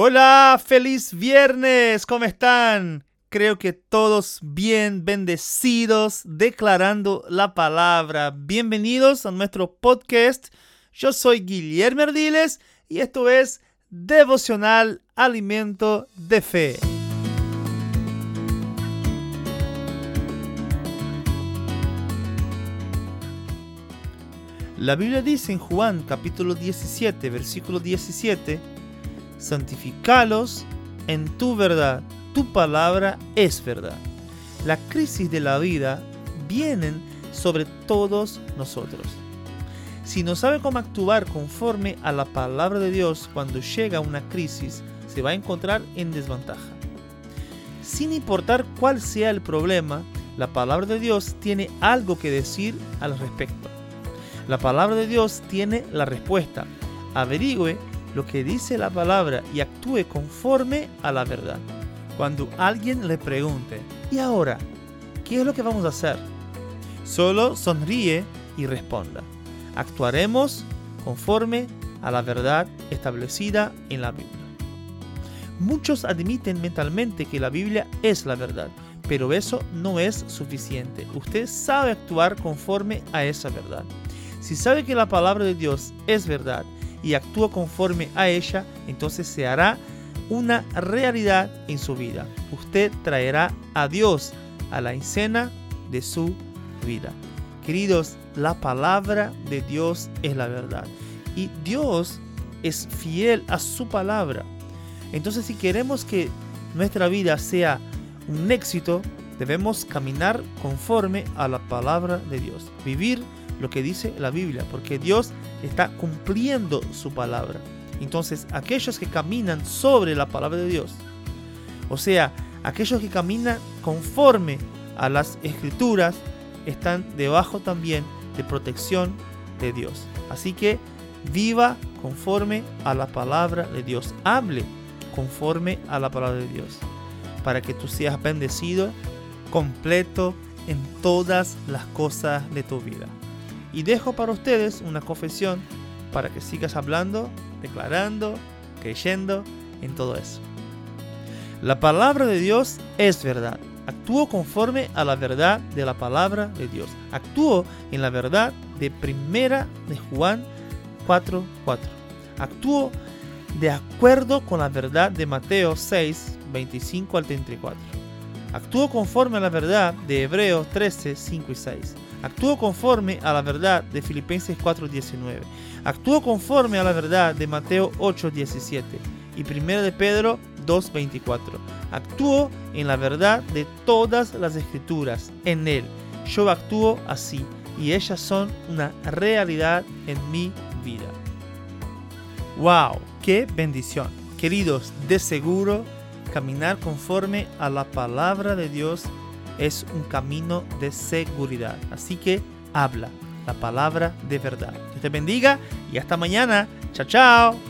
Hola, feliz viernes, ¿cómo están? Creo que todos bien bendecidos, declarando la palabra. Bienvenidos a nuestro podcast. Yo soy Guillermo Ardiles y esto es Devocional Alimento de Fe. La Biblia dice en Juan capítulo 17, versículo 17, santificalos en tu verdad. Tu palabra es verdad. La crisis de la vida vienen sobre todos nosotros. Si no sabe cómo actuar conforme a la palabra de Dios cuando llega una crisis, se va a encontrar en desventaja. Sin importar cuál sea el problema, la palabra de Dios tiene algo que decir al respecto. La palabra de Dios tiene la respuesta. Averigüe lo que dice la palabra y actúe conforme a la verdad. Cuando alguien le pregunte, ¿y ahora? ¿Qué es lo que vamos a hacer? Solo sonríe y responda. Actuaremos conforme a la verdad establecida en la Biblia. Muchos admiten mentalmente que la Biblia es la verdad, pero eso no es suficiente. Usted sabe actuar conforme a esa verdad. Si sabe que la palabra de Dios es verdad y actúa conforme a ella, entonces se hará una realidad en su vida. Usted traerá a Dios a la escena de su vida. Queridos, la palabra de Dios es la verdad. Y Dios es fiel a su palabra. Entonces si queremos que nuestra vida sea un éxito, debemos caminar conforme a la palabra de Dios. Vivir lo que dice la Biblia, porque Dios está cumpliendo su palabra. Entonces, aquellos que caminan sobre la palabra de Dios, o sea, aquellos que caminan conforme a las escrituras, están debajo también de protección de Dios. Así que viva conforme a la palabra de Dios. Hable conforme a la palabra de Dios. Para que tú seas bendecido, completo en todas las cosas de tu vida. Y dejo para ustedes una confesión para que sigas hablando, declarando, creyendo en todo eso. La palabra de Dios es verdad. Actúo conforme a la verdad de la palabra de Dios. Actúo en la verdad de primera de Juan 4:4. 4. Actúo de acuerdo con la verdad de Mateo 6, 25 al 34. Actúo conforme a la verdad de Hebreos 13, 5 y 6. Actúo conforme a la verdad de Filipenses 4:19. Actúo conforme a la verdad de Mateo 8:17 y 1 de Pedro 2:24. Actúo en la verdad de todas las escrituras, en Él. Yo actúo así y ellas son una realidad en mi vida. ¡Wow! ¡Qué bendición! Queridos, de seguro caminar conforme a la palabra de Dios es un camino de seguridad. Así que habla la palabra de verdad. Que te bendiga y hasta mañana. Chao, chao.